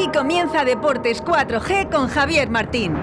Aquí comienza Deportes 4G con Javier Martín.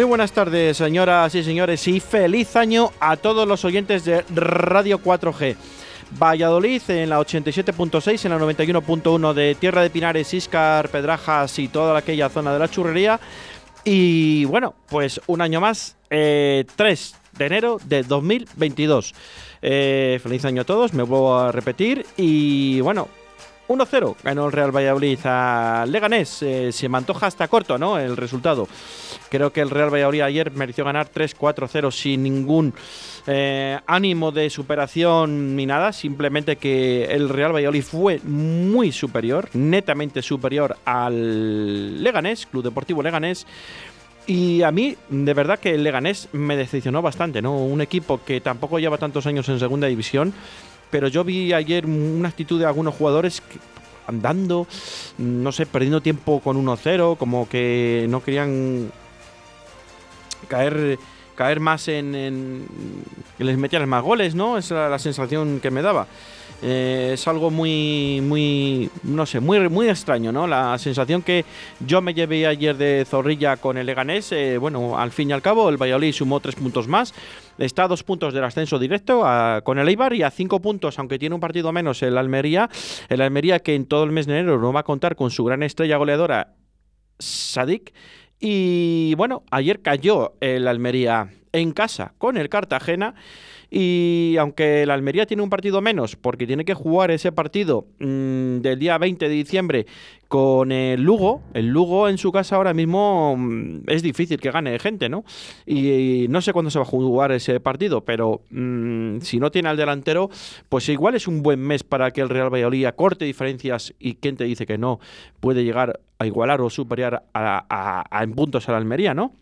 Muy buenas tardes, señoras y señores, y feliz año a todos los oyentes de Radio 4G. Valladolid en la 87.6, en la 91.1 de Tierra de Pinares, Iscar, Pedrajas y toda aquella zona de la churrería. Y bueno, pues un año más, 3 eh, de enero de 2022. Eh, feliz año a todos, me vuelvo a repetir. Y bueno, 1-0 ganó el Real Valladolid a Leganés. Eh, se me antoja hasta corto, ¿no? El resultado. Creo que el Real Valladolid ayer mereció ganar 3-4-0 sin ningún eh, ánimo de superación ni nada. Simplemente que el Real Valladolid fue muy superior, netamente superior al Leganés, Club Deportivo Leganés. Y a mí, de verdad que el Leganés me decepcionó bastante, ¿no? Un equipo que tampoco lleva tantos años en segunda división pero yo vi ayer una actitud de algunos jugadores andando, no sé, perdiendo tiempo con 1-0, como que no querían caer caer más en, que les metieran más goles, ¿no? Esa era la sensación que me daba. Eh, es algo muy, muy, no sé, muy, muy extraño, ¿no? La sensación que yo me llevé ayer de Zorrilla con el Leganés, eh, bueno, al fin y al cabo el Valladolid sumó tres puntos más, está a dos puntos del ascenso directo con el Eibar y a cinco puntos, aunque tiene un partido menos el Almería, el Almería que en todo el mes de enero no va a contar con su gran estrella goleadora Sadik. Y bueno, ayer cayó el Almería en casa con el Cartagena. Y aunque el Almería tiene un partido menos, porque tiene que jugar ese partido mm, del día 20 de diciembre con el Lugo, el Lugo en su casa ahora mismo mm, es difícil que gane gente, ¿no? Y, no sé cuándo se va a jugar ese partido, pero mm, si no tiene al delantero, pues igual es un buen mes para que el Real Valladolid corte diferencias y quien te dice que no puede llegar a igualar o superar a, en puntos al Almería, ¿no?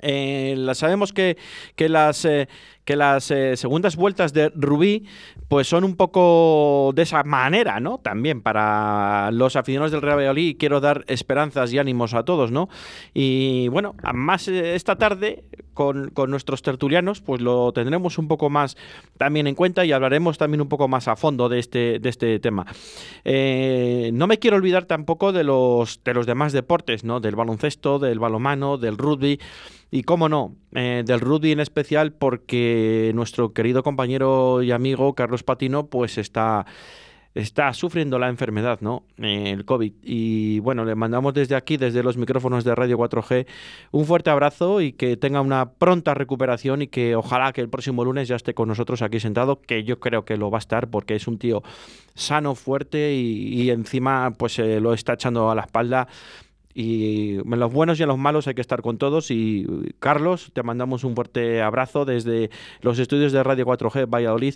Eh, sabemos que, que las eh, que las eh, segundas vueltas de Rubí pues son un poco de esa manera, ¿no? También para los aficionados del Real Valladolid quiero dar esperanzas y ánimos a todos, ¿no? Y bueno, más eh, esta tarde con, nuestros tertulianos pues lo tendremos un poco más también en cuenta y hablaremos también un poco más a fondo de este, de este tema. Eh, no me quiero olvidar tampoco de los, de los demás deportes, ¿no? Del baloncesto, del balomano, del rugby y cómo no, del rugby en especial porque nuestro querido compañero y amigo Carlos Patino pues está está sufriendo la enfermedad, ¿no? El COVID. Y bueno, le mandamos desde aquí, desde los micrófonos de Radio 4G, un fuerte abrazo y que tenga una pronta recuperación y que ojalá que el próximo lunes ya esté con nosotros aquí sentado, que yo creo que lo va a estar porque es un tío sano, fuerte y, encima pues lo está echando a la espalda y en los buenos y en los malos hay que estar con todos. Y Carlos, te mandamos un fuerte abrazo desde los estudios de Radio 4G Valladolid,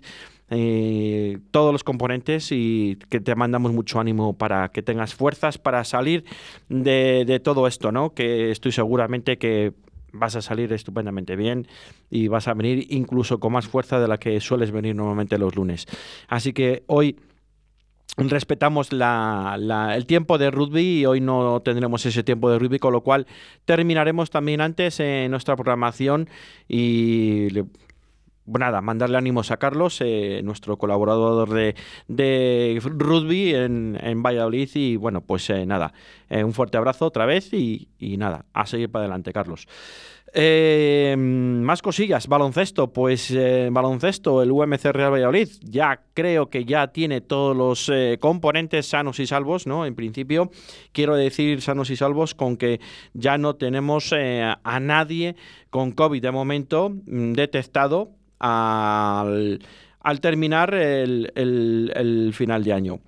eh, todos los componentes y que te mandamos mucho ánimo para que tengas fuerzas para salir de, de todo esto, ¿no? Que estoy seguramente que vas a salir estupendamente bien y vas a venir incluso con más fuerza de la que sueles venir normalmente los lunes. Así que hoy respetamos el tiempo de rugby y hoy no tendremos ese tiempo de rugby, con lo cual terminaremos también antes en nuestra programación y nada, mandarle ánimos a Carlos, eh, nuestro colaborador de, rugby en, en, Valladolid y bueno, pues eh, nada, eh, un fuerte abrazo otra vez y, y nada, a seguir para adelante, Carlos. Más cosillas, baloncesto, pues baloncesto, el UMC Real Valladolid ya creo que ya tiene todos los componentes sanos y salvos, ¿no? En principio, quiero decir sanos y salvos con que ya no tenemos a nadie con COVID de momento mm, detectado al, terminar el final de año.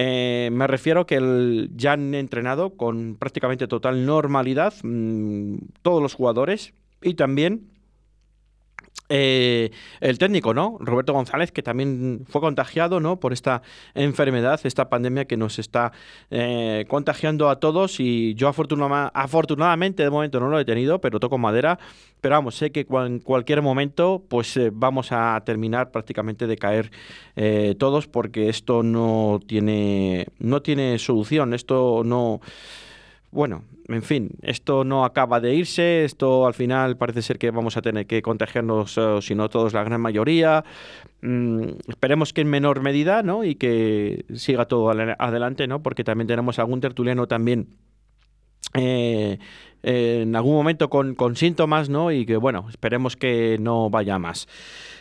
Eh, me refiero que ya han entrenado con prácticamente total normalidad mm, todos los jugadores y también eh, el técnico, ¿no? Roberto González, que también fue contagiado, ¿no? Por esta enfermedad, esta pandemia que nos está eh, contagiando a todos y yo afortunadamente de momento no lo he tenido, pero toco madera. Pero vamos, sé que en cualquier momento pues eh, vamos a terminar prácticamente de caer todos porque esto no tiene, no tiene solución, esto no bueno, en fin, esto no acaba de irse, esto al final parece ser que vamos a tener que contagiarnos, eh, si no todos, la gran mayoría. Mm, esperemos que en menor medida, ¿no? Y que siga todo adelante, ¿no? Porque también tenemos algún tertuliano también eh, en algún momento con, con, síntomas, ¿no? Y que, bueno, esperemos que no vaya más.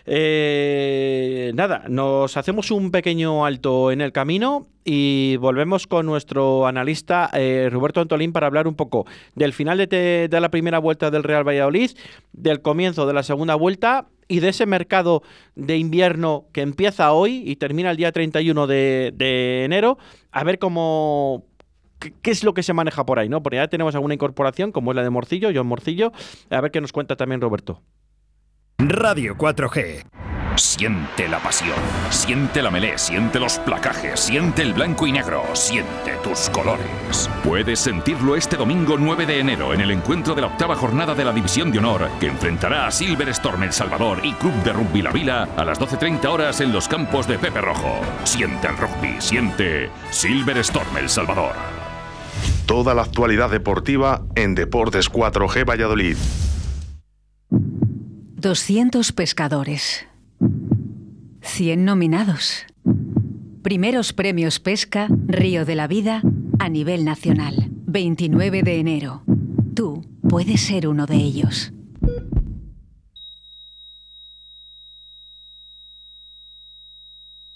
Eh, nada, nos hacemos un pequeño alto en el camino y volvemos con nuestro analista eh, Roberto Antolín para hablar un poco del final de, la primera vuelta del Real Valladolid, del comienzo de la segunda vuelta y de ese mercado de invierno que empieza hoy y termina el día 31 de, de enero, a ver cómo ¿Qué, es lo que se maneja por ahí? ¿no? Porque ya tenemos alguna incorporación, como es la de Morcillo, John Morcillo. A ver qué nos cuenta también Roberto. Radio 4G. Siente la pasión, siente la melé, siente los placajes, siente el blanco y negro, siente tus colores. Puedes sentirlo este domingo 9 de enero en el encuentro de la octava jornada de la División de Honor que enfrentará a Silver Storm El Salvador y Club de Rugby La Vila a las 12.30 horas en los campos de Pepe Rojo. Siente el rugby, siente Silver Storm El Salvador. Toda la actualidad deportiva en Deportes 4G Valladolid. 200 pescadores. 100 nominados. Primeros premios pesca Río de la Vida a nivel nacional. 29 de enero. Tú puedes ser uno de ellos.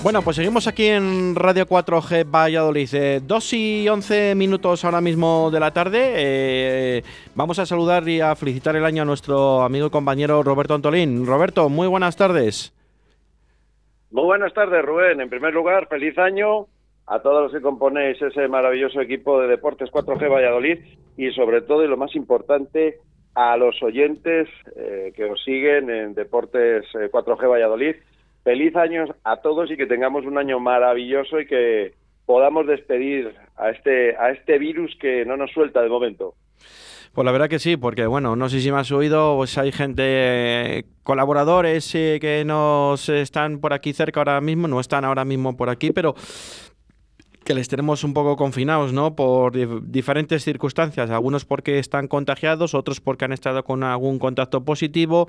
Bueno, pues seguimos aquí en Radio 4G Valladolid. Eh, 2 y 11 minutos ahora mismo de la tarde. Eh, vamos a saludar y a felicitar el año a nuestro amigo y compañero Roberto Antolín. Roberto, muy buenas tardes. Muy buenas tardes, Rubén. En primer lugar, feliz año a todos los que componéis ese maravilloso equipo de Deportes 4G Valladolid y sobre todo, y lo más importante, a los oyentes eh, que os siguen en Deportes eh, 4G Valladolid. Feliz año a todos y que tengamos un año maravilloso y que podamos despedir a este, a este virus que no nos suelta de momento. Pues la verdad que sí, porque bueno, no sé si me has oído, pues hay gente, colaboradores eh, que nos están por aquí cerca ahora mismo, no están ahora mismo por aquí, pero que les tenemos un poco confinados, ¿no? Por dif- diferentes circunstancias, algunos porque están contagiados, otros porque han estado con algún contacto positivo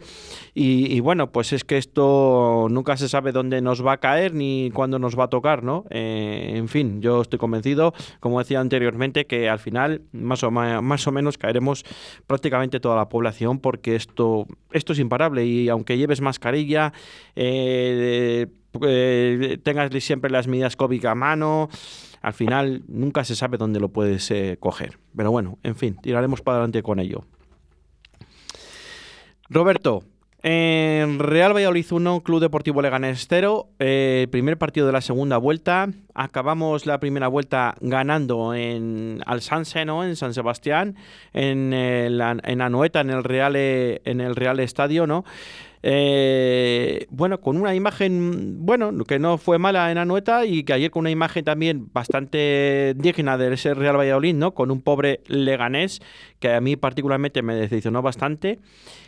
y, bueno, pues es que esto nunca se sabe dónde nos va a caer ni cuándo nos va a tocar, ¿no? Eh, en fin, yo estoy convencido, como decía anteriormente, que al final más o, más o menos caeremos prácticamente toda la población porque esto, esto es imparable y aunque lleves mascarilla, eh, eh, tengas siempre las medidas COVID a mano, al final nunca se sabe dónde lo puedes eh, coger. Pero bueno, en fin, tiraremos para adelante con ello. Roberto, en Real Valladolid 1, Club Deportivo Leganés 0, eh, primer partido de la segunda vuelta. Acabamos la primera vuelta ganando en al ¿no? En San Sebastián, en, en Anoeta, en el Real, eh, en el Real Estadio, ¿no? Eh, bueno, con una imagen, bueno, que no fue mala en Anoeta y que ayer con una imagen también bastante digna de ese Real Valladolid, ¿no? Con un pobre Leganés que a mí particularmente me decepcionó bastante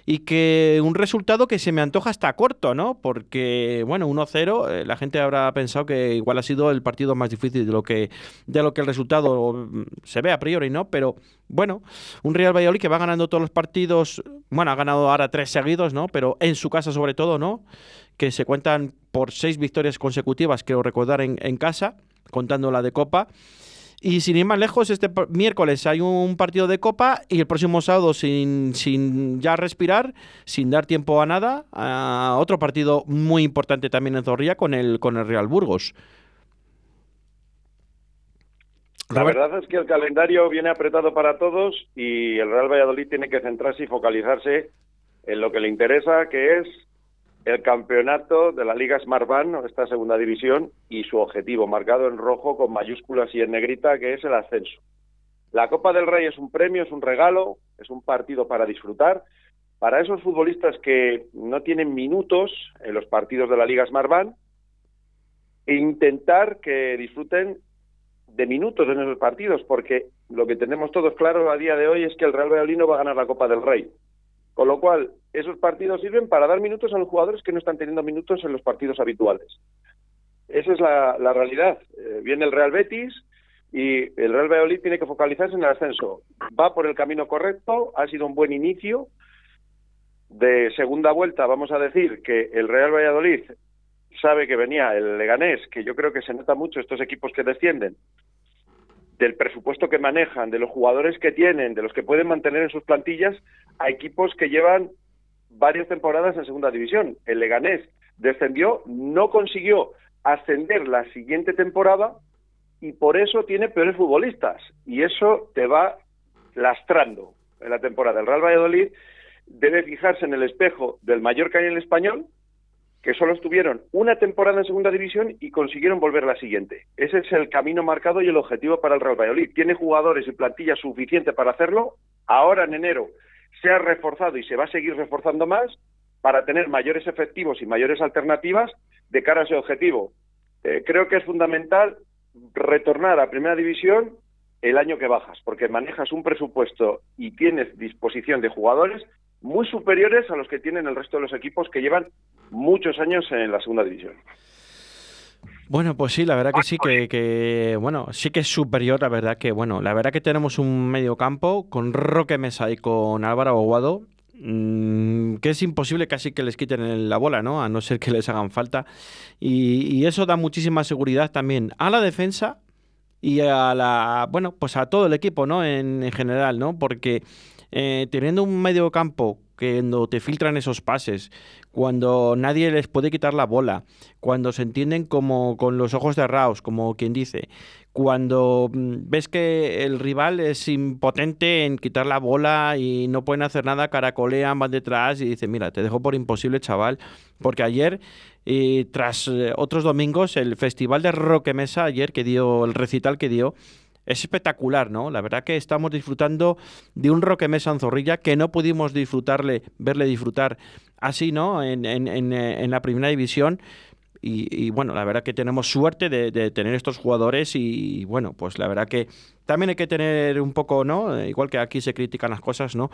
y que un resultado que se me antoja hasta corto, ¿no? Porque, bueno, 1-0, eh, la gente habrá pensado que igual ha sido el partido más difícil de lo que, de lo que el resultado mm, se ve a priori, ¿no? Pero, bueno, un Real Valladolid que va ganando todos los partidos, bueno, ha ganado ahora tres seguidos, ¿no? Pero en su casa sobre todo, ¿no? Que se cuentan por seis victorias consecutivas, creo recordar, en, en casa, contando la de Copa. Y sin ir más lejos, este miércoles hay un partido de Copa y el próximo sábado, sin, sin ya respirar, sin dar tiempo a nada, a otro partido muy importante también en Zorrilla con el, con el Real Burgos. La verdad es que el calendario viene apretado para todos y el Real Valladolid tiene que centrarse y focalizarse en lo que le interesa, que es el campeonato de la Liga Smartbank, esta segunda división, y su objetivo, marcado en rojo con mayúsculas y en negrita, que es el ascenso. La Copa del Rey es un premio, es un regalo, es un partido para disfrutar. Para esos futbolistas que no tienen minutos en los partidos de la Liga Smartbank, e intentar que disfruten de minutos en esos partidos, porque lo que tenemos todos claro a día de hoy es que el Real Valladolid no va a ganar la Copa del Rey. Con lo cual, esos partidos sirven para dar minutos a los jugadores que no están teniendo minutos en los partidos habituales. Esa es la, realidad. Eh, viene el Real Betis y el Real Valladolid tiene que focalizarse en el ascenso. Va por el camino correcto, ha sido un buen inicio. De segunda vuelta, vamos a decir que el Real Valladolid sabe que venía el Leganés, que yo creo que se nota mucho estos equipos que descienden, del presupuesto que manejan, de los jugadores que tienen, de los que pueden mantener en sus plantillas, a equipos que llevan varias temporadas en segunda división. El Leganés descendió, no consiguió ascender la siguiente temporada y por eso tiene peores futbolistas. Y eso te va lastrando en la temporada. El Real Valladolid debe fijarse en el espejo del Mallorca y el Español, que solo estuvieron una temporada en segunda división y consiguieron volver la siguiente. Ese es el camino marcado y el objetivo para el Real Valladolid. Tiene jugadores y plantilla suficiente para hacerlo. Ahora en enero se ha reforzado y se va a seguir reforzando más para tener mayores efectivos y mayores alternativas de cara a ese objetivo. Eh, creo que es fundamental retornar a primera división el año que bajas, porque manejas un presupuesto y tienes disposición de jugadores muy superiores a los que tienen el resto de los equipos que llevan muchos años en la segunda división. Bueno, pues sí, la verdad que sí, que, que, bueno, sí que es superior, la verdad que, bueno, la verdad que tenemos un medio campo con Roque Mesa y con Álvaro Aguado, mmm, que es imposible casi que les quiten la bola, ¿no? A no ser que les hagan falta. Y, y eso da muchísima seguridad también a la defensa y a la, bueno, pues a todo el equipo, ¿no? En, en general, ¿no? Porque eh, teniendo un medio campo cuando te filtran esos pases, cuando nadie les puede quitar la bola, cuando se entienden como con los ojos cerrados, como quien dice, cuando mm, ves que el rival es impotente en quitar la bola y no pueden hacer nada, caracolean, van detrás y dicen, mira, te dejo por imposible, chaval, porque ayer y tras eh, otros domingos, el festival de Roque Mesa, ayer que dio el recital que dio, es espectacular, ¿no? La verdad que estamos disfrutando de un Roque Mesa en Zorrilla que no pudimos disfrutarle, verle disfrutar así, ¿no? En, en, en, eh, en la primera división. Y, bueno, la verdad que tenemos suerte de, tener estos jugadores y, y, bueno, pues la verdad que también hay que tener un poco, ¿no? Igual que aquí se critican las cosas, ¿no?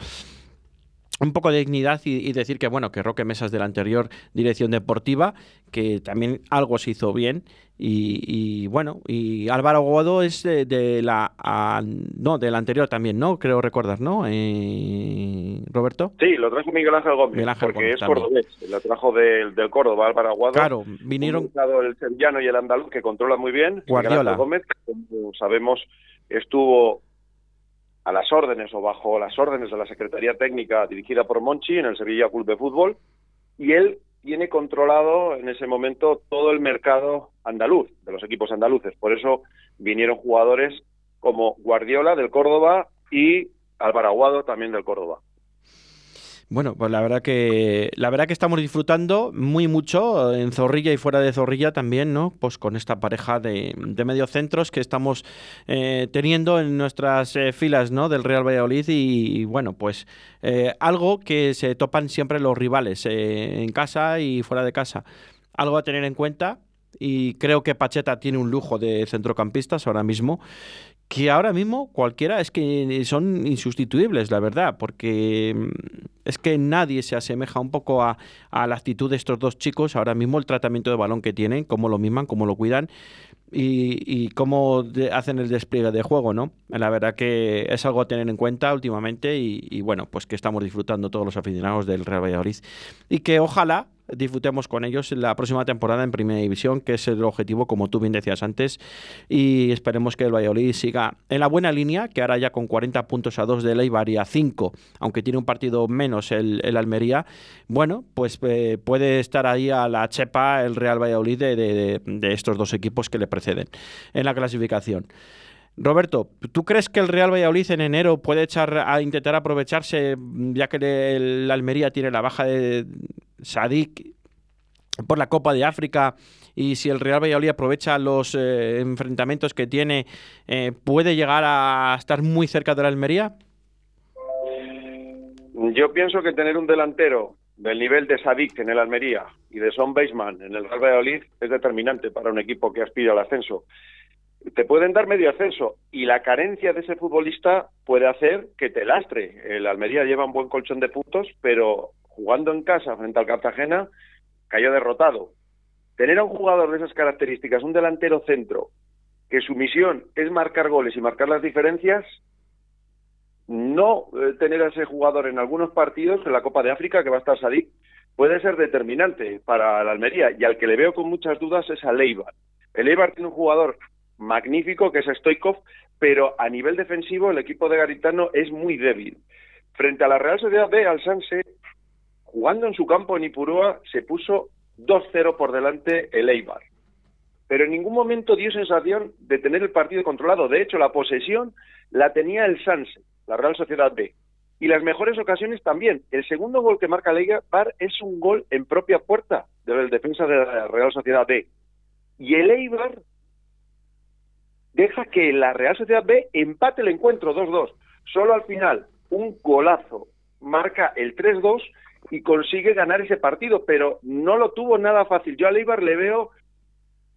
Un poco de dignidad y, y, decir que bueno que Roque Mesas de la anterior dirección deportiva que también algo se hizo bien y, y bueno y Álvaro Godo es de, de la a, no de la anterior también no creo recordar no eh, Roberto. Sí lo trajo Miguel Ángel Gómez Miguel Ángel porque Gómez, es también. cordobés lo trajo del, del Córdoba Álvaro Aguado claro vinieron el sevillano y el andaluz que controla muy bien Guardiola. Gómez como sabemos estuvo a las órdenes o bajo las órdenes de la Secretaría Técnica dirigida por Monchi en el Sevilla Club de Fútbol y él tiene controlado en ese momento todo el mercado andaluz, de los equipos andaluces. Por eso vinieron jugadores como Guardiola del Córdoba y Álvaro Aguado también del Córdoba. Bueno, pues la verdad que la verdad que estamos disfrutando muy mucho en Zorrilla y fuera de Zorrilla también, ¿no? Pues con esta pareja de, de mediocentros que estamos eh, teniendo en nuestras eh, filas, ¿no? Del Real Valladolid y, y bueno, pues eh, algo que se topan siempre los rivales eh, en casa y fuera de casa. Algo a tener en cuenta y creo que Pacheta tiene un lujo de centrocampistas ahora mismo que ahora mismo cualquiera es que son insustituibles, la verdad, porque mm, es que nadie se asemeja un poco a, a, la actitud de estos dos chicos, ahora mismo el tratamiento de balón que tienen, cómo lo miman, cómo lo cuidan y, cómo hacen el despliegue de juego, ¿no? La verdad que es algo a tener en cuenta últimamente y, y bueno, pues que estamos disfrutando todos los aficionados del Real Valladolid y que ojalá disfrutemos con ellos la próxima temporada en Primera División, que es el objetivo, como tú bien decías antes, y esperemos que el Valladolid siga en la buena línea, que ahora ya con 40 puntos a 2 de Leibar y a 5, aunque tiene un partido menos el, el Almería, bueno, pues eh, puede estar ahí a la chepa el Real Valladolid de, de estos dos equipos que le preceden en la clasificación. Roberto, ¿tú crees que el Real Valladolid en enero puede echar a intentar aprovecharse, ya que el Almería tiene la baja de Sadik por la Copa de África y si el Real Valladolid aprovecha los eh, enfrentamientos que tiene, eh, puede llegar a estar muy cerca de la Almería? Yo pienso que tener un delantero del nivel de Sadik en el Almería y de Son Baseman en el Real Valladolid es determinante para un equipo que aspira al ascenso te pueden dar medio ascenso y la carencia de ese futbolista puede hacer que te lastre. El Almería lleva un buen colchón de puntos, pero jugando en casa frente al Cartagena cayó derrotado. Tener a un jugador de esas características, un delantero centro, que su misión es marcar goles y marcar las diferencias, no eh, tener a ese jugador en algunos partidos en la Copa de África, que va a estar Sadik, puede ser determinante para la Almería. Y al que le veo con muchas dudas es a Leibar. El Eibar tiene un jugador magnífico, que es Stoikov, pero a nivel defensivo el equipo de Garitano es muy débil. Frente a la Real Sociedad B, al Sanse, jugando en su campo en Ipurúa, se puso 2-0 por delante el Eibar. Pero en ningún momento dio sensación de tener el partido controlado. De hecho, la posesión la tenía el Sanse, la Real Sociedad B. Y las mejores ocasiones también. El segundo gol que marca el Eibar es un gol en propia puerta del defensa de la Real Sociedad B. Y el Eibar deja que la Real Sociedad B empate el encuentro 2-2. Solo al final, un golazo marca el 3-2 y consigue ganar ese partido, pero no lo tuvo nada fácil. Yo a Leibar le veo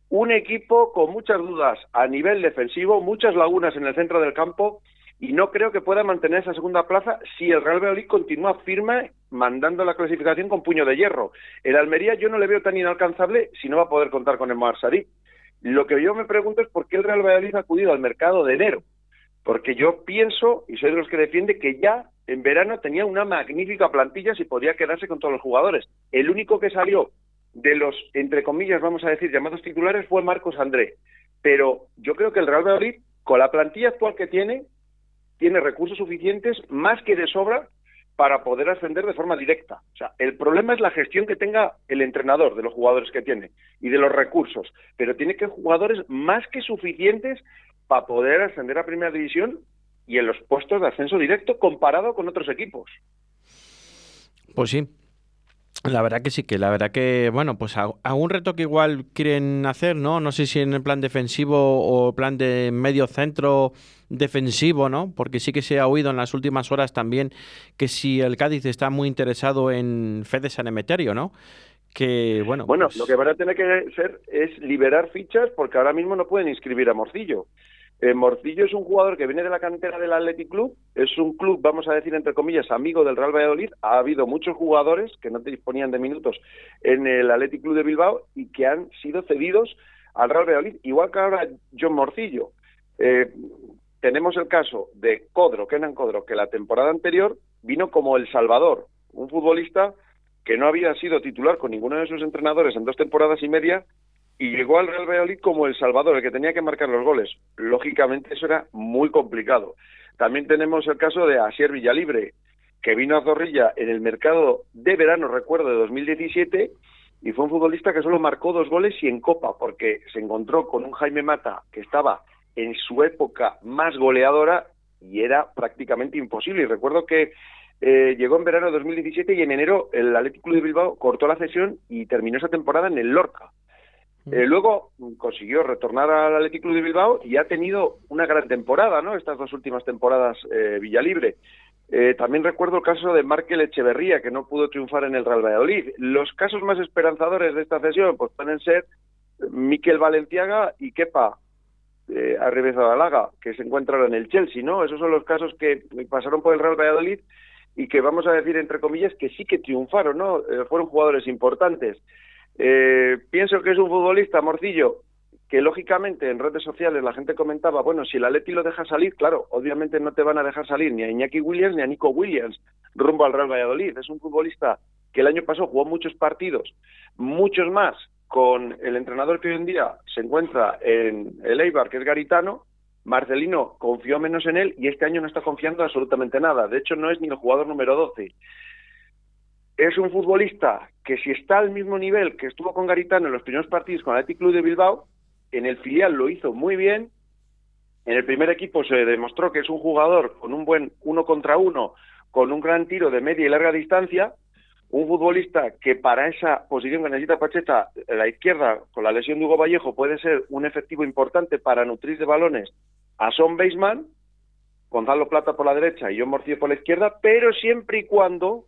un equipo con muchas dudas a nivel defensivo, muchas lagunas en el centro del campo y no creo que pueda mantener esa segunda plaza si el Real Valladolid continúa firme mandando la clasificación con puño de hierro. El Almería yo no le veo tan inalcanzable si no va a poder contar con el Marsarí. Lo que yo me pregunto es por qué el Real Valladolid ha acudido al mercado de enero. Porque yo pienso, y soy de los que defiende, que ya en verano tenía una magnífica plantilla si podía quedarse con todos los jugadores. El único que salió de los, entre comillas, vamos a decir, llamados titulares fue Marcos André. Pero yo creo que el Real Valladolid, con la plantilla actual que tiene, tiene recursos suficientes, más que de sobra, para poder ascender de forma directa. O sea, el problema es la gestión que tenga el entrenador de los jugadores que tiene y de los recursos, pero tiene que jugadores más que suficientes para poder ascender a primera división y en los puestos de ascenso directo comparado con otros equipos. Pues sí, la verdad que sí, que la verdad que, bueno, pues algún reto que igual quieren hacer, ¿no? No sé si en el plan defensivo o plan de medio centro defensivo, ¿no? Porque sí que se ha oído en las últimas horas también que si el Cádiz está muy interesado en Fede Sanemeterio, ¿no? Que, bueno. Bueno, pues lo que van a tener que hacer es liberar fichas porque ahora mismo no pueden inscribir a Morcillo. Eh, Morcillo es un jugador que viene de la cantera del Athletic Club, es un club, vamos a decir entre comillas, amigo del Real Valladolid. Ha habido muchos jugadores que no disponían de minutos en el Athletic Club de Bilbao y que han sido cedidos al Real Valladolid, igual que ahora John Morcillo. Eh, tenemos el caso de Codro, Kenan Codro, que la temporada anterior vino como el Salvador, un futbolista que no había sido titular con ninguno de sus entrenadores en dos temporadas y media y llegó al Real Valladolid como el Salvador, el que tenía que marcar los goles. Lógicamente eso era muy complicado. También tenemos el caso de Asier Villalibre, que vino a Zorrilla en el mercado de verano, recuerdo, de 2017, y fue un futbolista que solo marcó dos goles y en Copa, porque se encontró con un Jaime Mata que estaba en su época más goleadora y era prácticamente imposible. Y recuerdo que eh, llegó en verano de 2017 y en enero el Atlético de Bilbao cortó la cesión y terminó esa temporada en el Lorca. Eh, luego consiguió retornar al Athletic Club de Bilbao y ha tenido una gran temporada, ¿no? Estas dos últimas temporadas eh, Villalibre. Eh, también recuerdo el caso de Markel Echeverría, que no pudo triunfar en el Real Valladolid. Los casos más esperanzadores de esta cesión pues pueden ser Miquel Valenciaga y Kepa eh, Laga, que se encuentra ahora en el Chelsea, ¿no? Esos son los casos que pasaron por el Real Valladolid y que vamos a decir entre comillas que sí que triunfaron, ¿no? Eh, fueron jugadores importantes. Eh, pienso que es un futbolista, Morcillo, que lógicamente en redes sociales la gente comentaba, bueno, si el Atleti lo deja salir, claro, obviamente no te van a dejar salir ni a Iñaki Williams ni a Nico Williams rumbo al Real Valladolid. Es un futbolista que el año pasado jugó muchos partidos, muchos más, con el entrenador que hoy en día se encuentra en el Eibar, que es Garitano. Marcelino confió menos en él y este año no está confiando absolutamente nada. De hecho, no es ni el jugador número 12 es un futbolista que si está al mismo nivel que estuvo con Garitano en los primeros partidos con el Athletic Club de Bilbao, en el filial lo hizo muy bien, en el primer equipo se demostró que es un jugador con un buen uno contra uno, con un gran tiro de media y larga distancia, un futbolista que para esa posición que necesita Pacheta, la izquierda, con la lesión de Hugo Vallejo, puede ser un efectivo importante para nutrir de balones a Son Beisman, Gonzalo Plata por la derecha y John Morcillo por la izquierda, pero siempre y cuando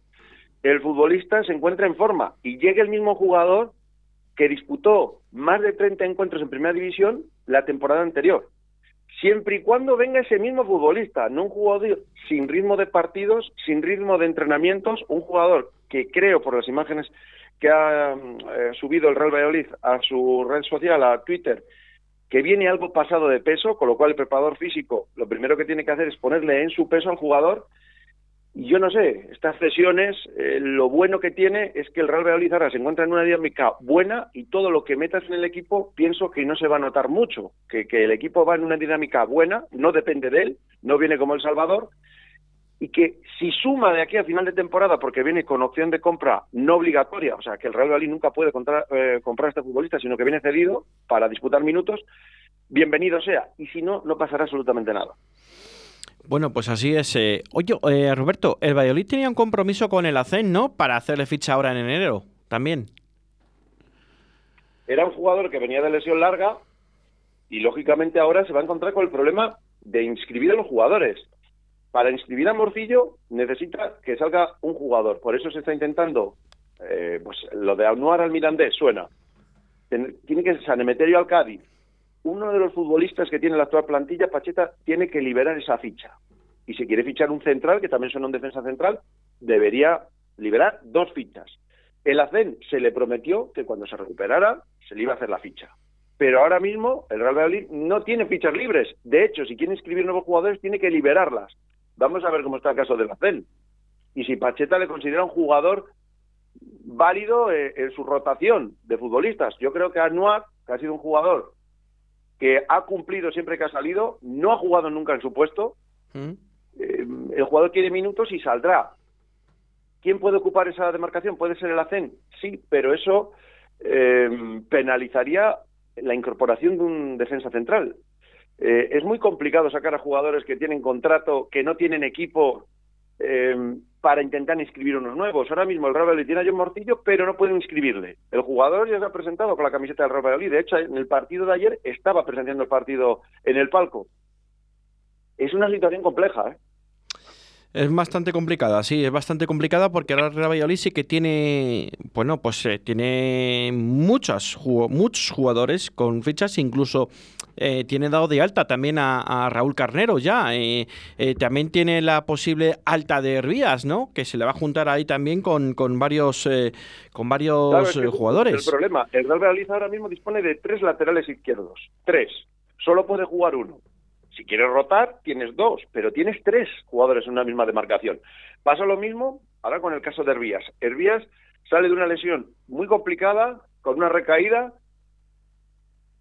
el futbolista se encuentra en forma y llegue el mismo jugador que disputó más de 30 encuentros en primera división la temporada anterior. Siempre y cuando venga ese mismo futbolista, no un jugador sin ritmo de partidos, sin ritmo de entrenamientos, un jugador que creo por las imágenes que ha eh, subido el Real Valladolid a su red social, a Twitter, que viene algo pasado de peso, con lo cual el preparador físico lo primero que tiene que hacer es ponerle en su peso al jugador y yo no sé, estas sesiones, eh, lo bueno que tiene es que el Real Valladolid ahora se encuentra en una dinámica buena y todo lo que metas en el equipo pienso que no se va a notar mucho, que, el equipo va en una dinámica buena, no depende de él, no viene como El Salvador, y que si suma de aquí a final de temporada, porque viene con opción de compra no obligatoria, o sea, que el Real Valladolid nunca puede eh, comprar a este futbolista, sino que viene cedido para disputar minutos, bienvenido sea, y si no, no pasará absolutamente nada. Bueno, pues así es. Eh. Oye, eh, Roberto, el Valladolid tenía un compromiso con el ACEN, ¿no? Para hacerle ficha ahora en enero, también. Era un jugador que venía de lesión larga y lógicamente ahora se va a encontrar con el problema de inscribir a los jugadores. Para inscribir a Morcillo necesita que salga un jugador. Por eso se está intentando, eh, pues lo de Anuar al Mirandés suena. Tiene que San Emeterio al Cádiz, uno de los futbolistas que tiene la actual plantilla, Pacheta, tiene que liberar esa ficha. Y si quiere fichar un central, que también son un defensa central, debería liberar dos fichas. El ACEN se le prometió que cuando se recuperara se le iba a hacer la ficha. Pero ahora mismo el Real Madrid no tiene fichas libres. De hecho, si quiere inscribir nuevos jugadores, tiene que liberarlas. Vamos a ver cómo está el caso del ACEN. Y si Pacheta le considera un jugador válido eh, en su rotación de futbolistas. Yo creo que Anuar, que ha sido un jugador que ha cumplido siempre que ha salido, no ha jugado nunca en su puesto. Mm. Eh, el jugador quiere minutos y saldrá. ¿Quién puede ocupar esa demarcación? ¿Puede ser el ACEN? Sí, pero eso eh, penalizaría la incorporación de un defensa central. Eh, es muy complicado sacar a jugadores que tienen contrato, que no tienen equipo, eh, para intentar inscribir unos nuevos. Ahora mismo el Real Valladolid tiene a John Mortillo, pero no pueden inscribirle. El jugador ya se ha presentado con la camiseta del Real Valladolid. De hecho, en el partido de ayer estaba presentando el partido en el palco. Es una situación compleja, ¿eh? Es bastante complicada, sí, es bastante complicada porque ahora el Real Valladolid sí que tiene, bueno, pues eh, tiene muchos, muchos jugadores con fichas, incluso eh, tiene dado de alta también a, Raúl Carnero ya. Eh, también tiene la posible alta de Herbías, ¿no? Que se le va a juntar ahí también con, con varios, con varios jugadores. El problema, el Real Valladolid ahora mismo dispone de tres laterales izquierdos, tres. Solo puede jugar uno. Si quieres rotar, tienes dos, pero tienes tres jugadores en una misma demarcación. Pasa lo mismo ahora con el caso de Hervías. Hervías sale de una lesión muy complicada, con una recaída.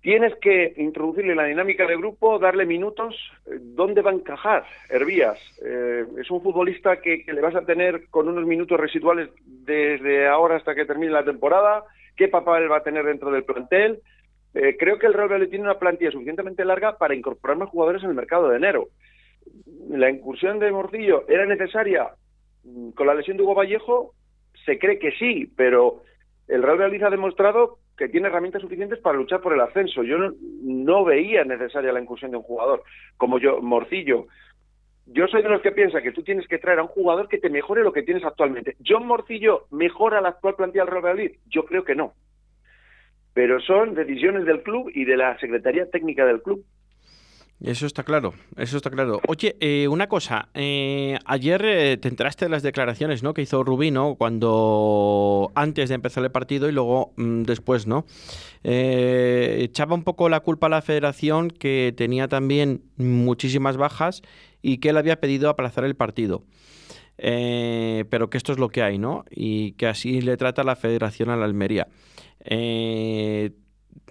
Tienes que introducirle la dinámica de grupo, darle minutos. ¿Dónde va a encajar Hervías? Eh, es un futbolista que, que, le vas a tener con unos minutos residuales desde ahora hasta que termine la temporada. ¿Qué papel va a tener dentro del plantel? Eh, creo que el Real Valladolid tiene una plantilla suficientemente larga para incorporar más jugadores en el mercado de enero. La incursión de Morcillo era necesaria mm, con la lesión de Hugo Vallejo, se cree que sí, pero el Real Valladolid ha demostrado que tiene herramientas suficientes para luchar por el ascenso. Yo no, veía necesaria la incursión de un jugador como yo, Morcillo. Yo soy de los que piensa que tú tienes que traer a un jugador que te mejore lo que tienes actualmente. ¿John Morcillo mejora la actual plantilla del Real Valladolid? Yo creo que no pero son decisiones del club y de la Secretaría Técnica del club. Eso está claro, eso está claro. Oye, eh, una cosa, eh, ayer eh, te enteraste de las declaraciones ¿no? que hizo Rubino cuando antes de empezar el partido y luego mm, después, ¿no? echaba un poco la culpa a la federación que tenía también muchísimas bajas y que él había pedido aplazar el partido. pero que esto es lo que hay, ¿no? Y que así le trata la federación a la Almería. Eh,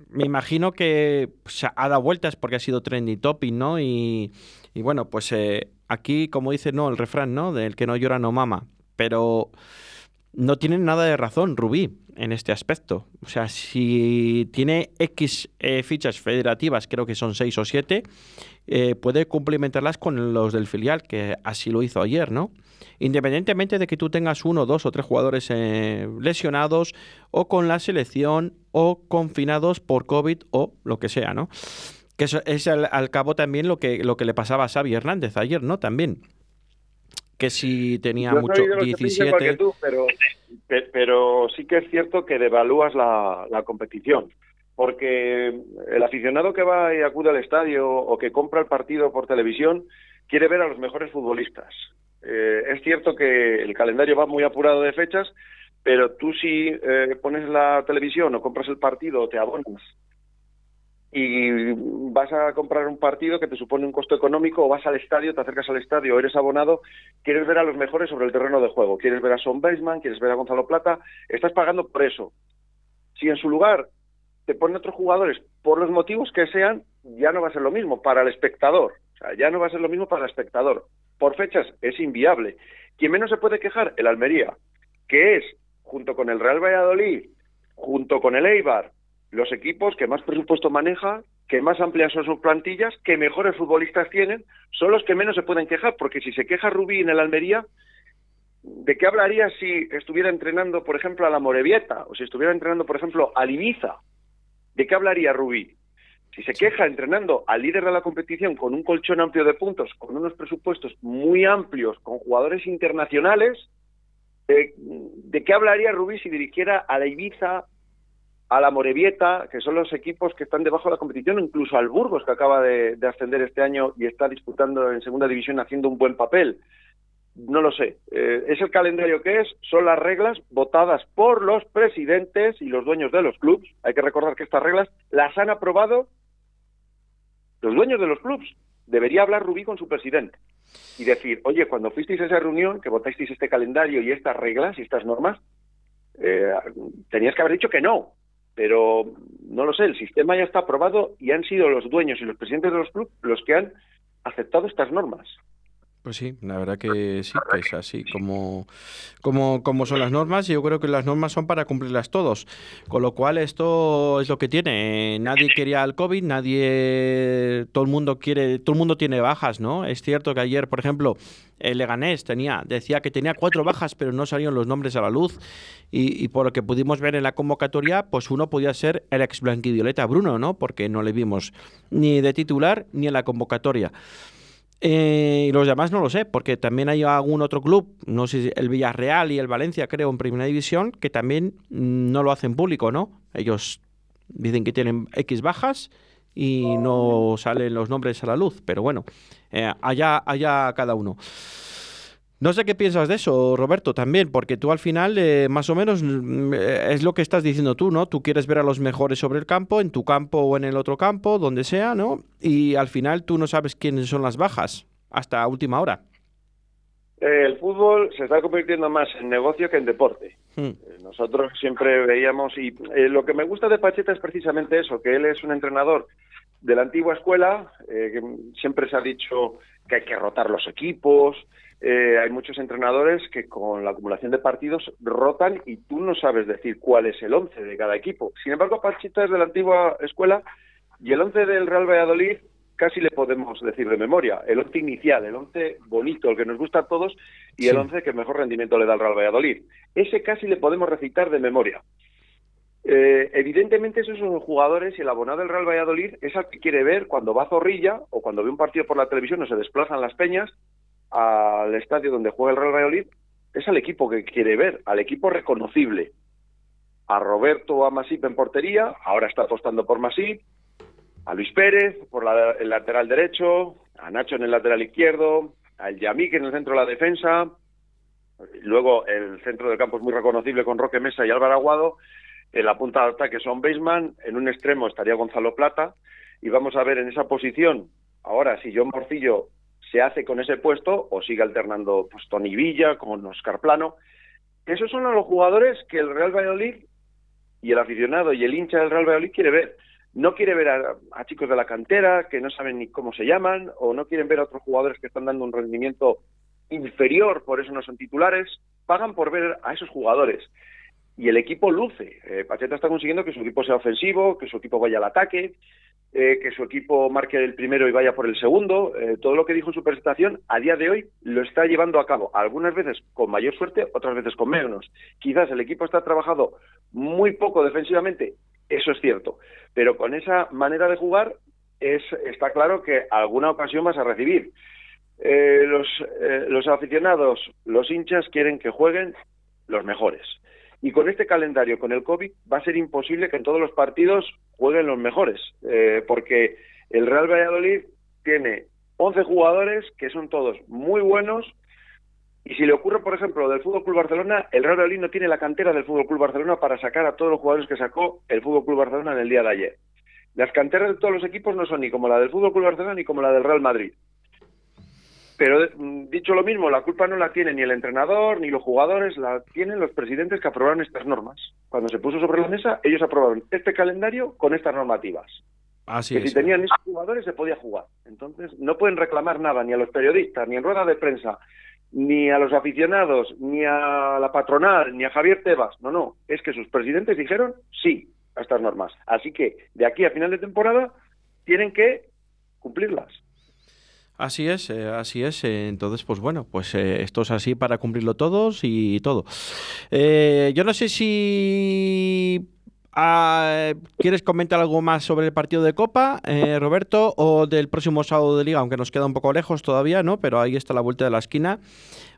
me imagino que ha dado vueltas porque ha sido trendy topic, ¿no? Y, bueno, pues eh, aquí, como dice, no, el refrán, ¿no? Del que no llora no mama. Pero no tienen nada de razón, Rubí, en este aspecto. O sea, si tiene X eh, fichas federativas, creo que son 6 o 7, eh, puede complementarlas con los del filial, que así lo hizo ayer, ¿no? Independientemente de que tú tengas uno, dos o tres jugadores eh, lesionados o con la selección o confinados por COVID o lo que sea, ¿no? Que es al, cabo también lo que, lo que le pasaba a Xavi Hernández ayer, ¿no? También. Que si tenía mucho, 17... pero, pero sí que es cierto que devalúas la, la competición porque el aficionado que va y acude al estadio o que compra el partido por televisión quiere ver a los mejores futbolistas. Eh, es cierto que el calendario va muy apurado de fechas, pero tú si eh, pones la televisión o compras el partido o te abonas y vas a comprar un partido que te supone un costo económico o vas al estadio, te acercas al estadio eres abonado, quieres ver a los mejores sobre el terreno de juego, quieres ver a Son Baseman, quieres ver a Gonzalo Plata, estás pagando por eso. Si en su lugar te ponen otros jugadores por los motivos que sean, ya no va a ser lo mismo para el espectador. O sea, ya no va a ser lo mismo para el espectador por fechas es inviable. Quien menos se puede quejar, el Almería, que es, junto con el Real Valladolid, junto con el Eibar, los equipos que más presupuesto maneja, que más amplias son sus plantillas, que mejores futbolistas tienen, son los que menos se pueden quejar, porque si se queja Rubí en el Almería, ¿de qué hablaría si estuviera entrenando, por ejemplo, a la Morevieta, o si estuviera entrenando, por ejemplo, a Ibiza? ¿De qué hablaría Rubí? Si se queja entrenando al líder de la competición con un colchón amplio de puntos, con unos presupuestos muy amplios, con jugadores internacionales, eh, ¿de qué hablaría Rubí si dirigiera a la Ibiza, a la Morevieta, que son los equipos que están debajo de la competición, incluso al Burgos, que acaba de, ascender este año y está disputando en segunda división haciendo un buen papel? No lo sé. Eh, es el calendario que es, son las reglas votadas por los presidentes y los dueños de los clubes. Hay que recordar que estas reglas las han aprobado los dueños de los clubes. Debería hablar Rubí con su presidente y decir, oye, cuando fuisteis a esa reunión, que votasteis este calendario y estas reglas y estas normas, eh, tenías que haber dicho que no. Pero no lo sé, el sistema ya está aprobado y han sido los dueños y los presidentes de los clubes los que han aceptado estas normas. Pues sí, la verdad que sí, que es así como, como, como son las normas. Y yo creo que las normas son para cumplirlas todos. Con lo cual, esto es lo que tiene. Nadie quería el COVID, nadie, todo el mundo quiere, todo el mundo tiene bajas, ¿no? Es cierto que ayer, por ejemplo, el Leganés tenía, decía que tenía cuatro bajas, pero no salieron los nombres a la luz. Y, por lo que pudimos ver en la convocatoria, pues uno podía ser el ex blanquivioleta Bruno, ¿no? Porque no le vimos ni de titular ni en la convocatoria. Eh, y los demás no lo sé, porque también hay algún otro club, no sé si el Villarreal y el Valencia, creo, en Primera División, que también mm, no lo hacen público, ¿no? Ellos dicen que tienen X bajas y no salen los nombres a la luz, pero bueno, eh, allá, allá cada uno. No sé qué piensas de eso, Roberto, también, porque tú al final, eh, más o menos, mm, eh, es lo que estás diciendo tú, ¿no? Tú quieres ver a los mejores sobre el campo, en tu campo o en el otro campo, donde sea, ¿no? Y al final tú no sabes quiénes son las bajas, hasta última hora. El fútbol se está convirtiendo más en negocio que en deporte. Hmm. Nosotros siempre veíamos, y eh, lo que me gusta de Pacheta es precisamente eso, que él es un entrenador de la antigua escuela, que siempre se ha dicho que hay que rotar los equipos, eh, hay muchos entrenadores que con la acumulación de partidos rotan y tú no sabes decir cuál es el once de cada equipo. Sin embargo, Pachita es de la antigua escuela y el once del Real Valladolid casi le podemos decir de memoria. El once inicial, el once bonito, el que nos gusta a todos y el once que mejor rendimiento le da al Real Valladolid. Ese casi le podemos recitar de memoria. Eh, evidentemente esos son los jugadores y el abonado del Real Valladolid es al que quiere ver cuando va a Zorrilla o cuando ve un partido por la televisión o se desplazan las peñas al estadio donde juega el Real Valladolid es al equipo que quiere ver, al equipo reconocible. A Roberto a Masip en portería, ahora está apostando por Masip, a Luis Pérez por el lateral derecho, a Nacho en el lateral izquierdo, a Yamik en el centro de la defensa, luego el centro del campo es muy reconocible con Roque Mesa y Álvaro Aguado, en la punta de ataque son Baseman, en un extremo estaría Gonzalo Plata, y vamos a ver en esa posición, ahora si John Morcillo se hace con ese puesto o sigue alternando pues, Tony Villa con Oscar Plano. Esos son los jugadores que el Real Valladolid y el aficionado y el hincha del Real Valladolid quiere ver. No quiere ver a, chicos de la cantera que no saben ni cómo se llaman o no quieren ver a otros jugadores que están dando un rendimiento inferior, por eso no son titulares. Pagan por ver a esos jugadores. Y el equipo luce. Eh, Pacheta está consiguiendo que su equipo sea ofensivo, que su equipo vaya al ataque, eh, que su equipo marque el primero y vaya por el segundo. Eh, todo lo que dijo en su presentación, a día de hoy lo está llevando a cabo, algunas veces con mayor suerte, otras veces con menos. Quizás el equipo está trabajando muy poco defensivamente, eso es cierto, pero con esa manera de jugar es, está claro que alguna ocasión vas a recibir. Eh, los, los aficionados, los hinchas quieren que jueguen los mejores. Y con este calendario, con el COVID, va a ser imposible que en todos los partidos jueguen los mejores, eh, porque el Real Valladolid tiene 11 jugadores que son todos muy buenos. Y si le ocurre, por ejemplo, del Fútbol Club Barcelona, el Real Valladolid no tiene la cantera del Fútbol Club Barcelona para sacar a todos los jugadores que sacó el Fútbol Club Barcelona en el día de ayer. Las canteras de todos los equipos no son ni como la del Fútbol Club Barcelona ni como la del Real Madrid. Pero mm, dicho lo mismo, la culpa no la tiene ni el entrenador ni los jugadores, la tienen los presidentes que aprobaron estas normas. Cuando se puso sobre la mesa, ellos aprobaron este calendario con estas normativas. Así que si tenían esos jugadores se podía jugar. Entonces, no pueden reclamar nada ni a los periodistas, ni en rueda de prensa, ni a los aficionados, ni a la patronal, ni a Javier Tebas. No, no, es que sus presidentes dijeron sí a estas normas. Así que de aquí a final de temporada tienen que cumplirlas. Así es, eh, así es. Eh, entonces, pues bueno, pues eh, esto es así para cumplirlo todos y todo. yo no sé si ah, quieres comentar algo más sobre el partido de Copa, Roberto, o del próximo sábado de Liga, aunque nos queda un poco lejos todavía, ¿no? Pero ahí está la vuelta de la esquina.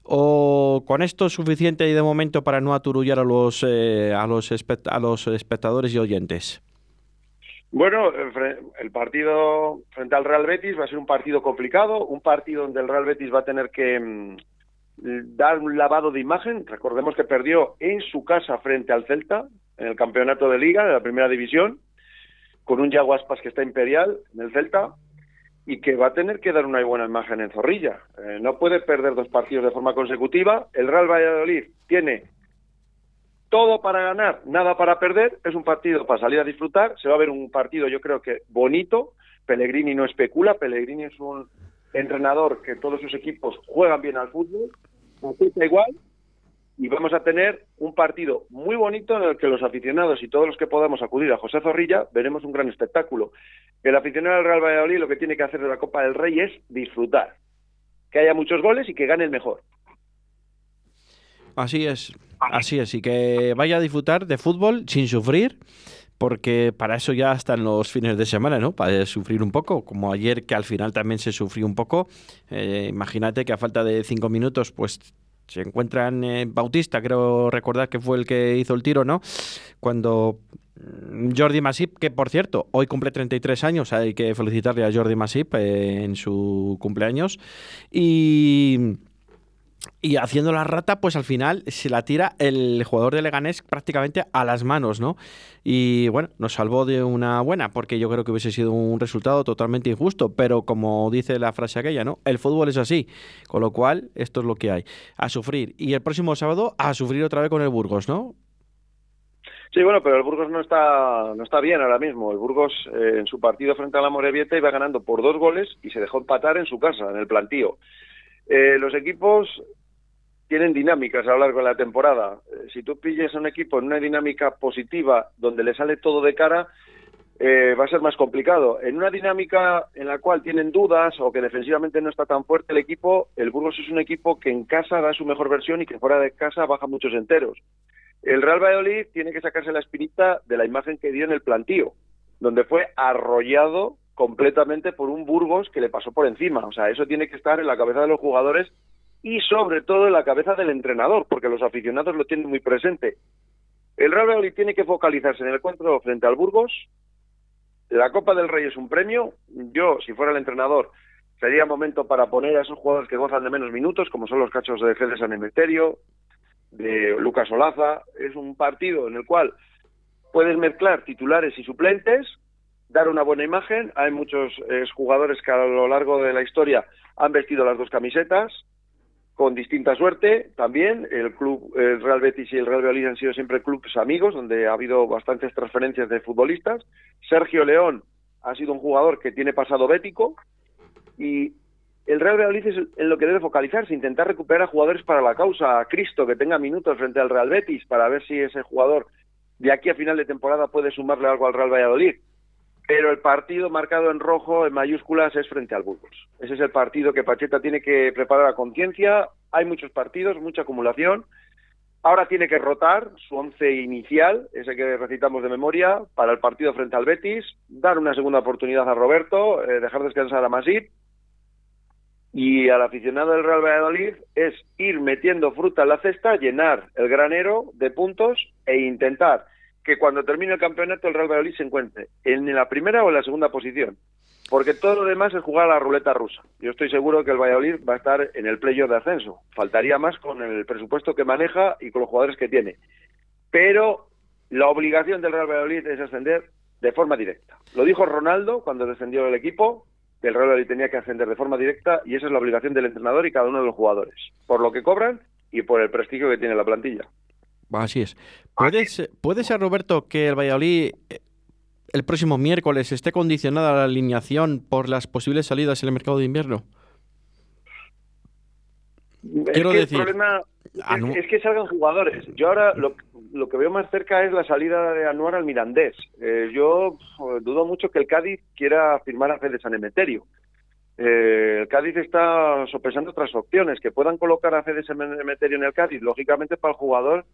¿O con esto es suficiente y de momento para no aturullar a los, a los, a los espectadores y oyentes? Bueno, el partido frente al Real Betis va a ser un partido complicado, un partido donde el Real Betis va a tener que mm, dar un lavado de imagen. Recordemos que perdió en su casa frente al Celta en el campeonato de liga de la primera división, con un Yaguaspas que está imperial en el Celta y que va a tener que dar una buena imagen en Zorrilla. Eh, no puede perder dos partidos de forma consecutiva. El Real Valladolid tiene todo para ganar, nada para perder, es un partido para salir a disfrutar, se va a ver un partido yo creo que bonito, Pellegrini no especula, Pellegrini es un entrenador que todos sus equipos juegan bien al fútbol, da igual, y vamos a tener un partido muy bonito en el que los aficionados y todos los que podamos acudir a José Zorrilla veremos un gran espectáculo. El aficionado del Real Valladolid lo que tiene que hacer de la Copa del Rey es disfrutar, que haya muchos goles y que gane el mejor. Así es, así es, y que vaya a disfrutar de fútbol sin sufrir porque para eso ya están los fines de semana, ¿no? Para sufrir un poco, como ayer que al final también se sufrió un poco. Eh, imagínate que a falta de cinco minutos, pues se encuentran en Bautista, creo recordar que fue el que hizo el tiro, ¿no? Cuando mm, Jordi Masip, que por cierto, hoy cumple 33 años, hay que felicitarle a Jordi Masip eh, en su cumpleaños. Y y haciendo la rata, pues al final se la tira el jugador de Leganés prácticamente a las manos, ¿no? Y bueno, nos salvó de una buena, porque yo creo que hubiese sido un resultado totalmente injusto, pero como dice la frase aquella, ¿no? El fútbol es así, con lo cual esto es lo que hay, a sufrir. Y el próximo sábado a sufrir otra vez con el Burgos, ¿no? Sí, bueno, pero el Burgos no está no está bien ahora mismo. El Burgos eh, en su partido frente a la Morevieta iba ganando por dos goles y se dejó empatar en su casa, en el plantío. Eh, los equipos tienen dinámicas a lo largo de la temporada. Eh, si tú pilles a un equipo en una dinámica positiva donde le sale todo de cara, eh, va a ser más complicado. En una dinámica en la cual tienen dudas o que defensivamente no está tan fuerte el equipo, el Burgos es un equipo que en casa da su mejor versión y que fuera de casa baja muchos enteros. El Real Valladolid tiene que sacarse la espinita de la imagen que dio en el plantío, donde fue arrollado completamente por un Burgos que le pasó por encima. O sea, eso tiene que estar en la cabeza de los jugadores y sobre todo en la cabeza del entrenador, porque los aficionados lo tienen muy presente. El Real Valladolid tiene que focalizarse en el encuentro frente al Burgos. La Copa del Rey es un premio. Yo, si fuera el entrenador, sería momento para poner a esos jugadores que gozan de menos minutos, como son los cachos de Fede San Emeterio, de Lucas Olaza. Es un partido en el cual puedes mezclar titulares y suplentes, dar una buena imagen. Hay muchos eh, jugadores que a lo largo de la historia han vestido las dos camisetas con distinta suerte también. El club el Real Betis y el Real Valladolid han sido siempre clubes amigos, donde ha habido bastantes transferencias de futbolistas. Sergio León ha sido un jugador que tiene pasado bético y el Real Valladolid es en lo que debe focalizarse, intentar recuperar a jugadores para la causa, a Cristo que tenga minutos frente al Real Betis para ver si ese jugador de aquí a final de temporada puede sumarle algo al Real Valladolid pero el partido marcado en rojo, en mayúsculas, es frente al Burgos. Ese es el partido que Pacheta tiene que preparar a conciencia. Hay muchos partidos, mucha acumulación. Ahora tiene que rotar su once inicial, ese que recitamos de memoria, para el partido frente al Betis, dar una segunda oportunidad a Roberto, eh, dejar descansar a Masip. Y al aficionado del Real Valladolid es ir metiendo fruta en la cesta, llenar el granero de puntos e intentar que cuando termine el campeonato el Real Valladolid se encuentre en la primera o en la segunda posición. Porque todo lo demás es jugar a la ruleta rusa. Yo estoy seguro que el Valladolid va a estar en el playoff de ascenso. Faltaría más con el presupuesto que maneja y con los jugadores que tiene. Pero la obligación del Real Valladolid es ascender de forma directa. Lo dijo Ronaldo cuando descendió el equipo, el Real Valladolid tenía que ascender de forma directa y esa es la obligación del entrenador y cada uno de los jugadores, por lo que cobran y por el prestigio que tiene la plantilla. Así es. ¿Puede ser, ¿Puede ser, Roberto, que el Valladolid eh, el próximo miércoles esté condicionada a la alineación por las posibles salidas en el mercado de invierno? Quiero es que decir, el problema ah, es, que salgan jugadores. Yo ahora lo, lo, que veo más cerca es la salida de Anuar al Mirandés. Eh, yo dudo mucho que el Cádiz quiera firmar a Fede San Emeterio. Eh, el Cádiz está sopesando otras opciones, que puedan colocar a Fede San Emeterio en el Cádiz. Lógicamente para el jugador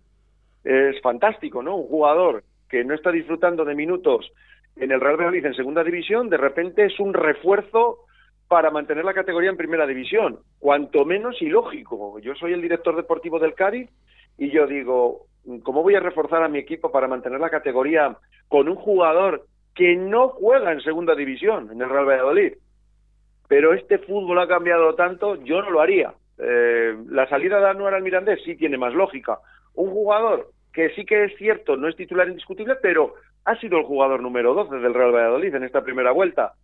es fantástico, ¿no? Un jugador que no está disfrutando de minutos en el Real Valladolid en segunda división, de repente es un refuerzo para mantener la categoría en primera división, cuanto menos ilógico. Yo soy el director deportivo del Cádiz y yo digo, ¿cómo voy a reforzar a mi equipo para mantener la categoría con un jugador que no juega en segunda división en el Real Valladolid? Pero este fútbol ha cambiado tanto, yo no lo haría. Eh, la salida de Anuar al Mirandés sí tiene más lógica. Un jugador que sí que es cierto, no es titular indiscutible, pero ha sido el jugador número 12 del Real Valladolid en esta primera vuelta.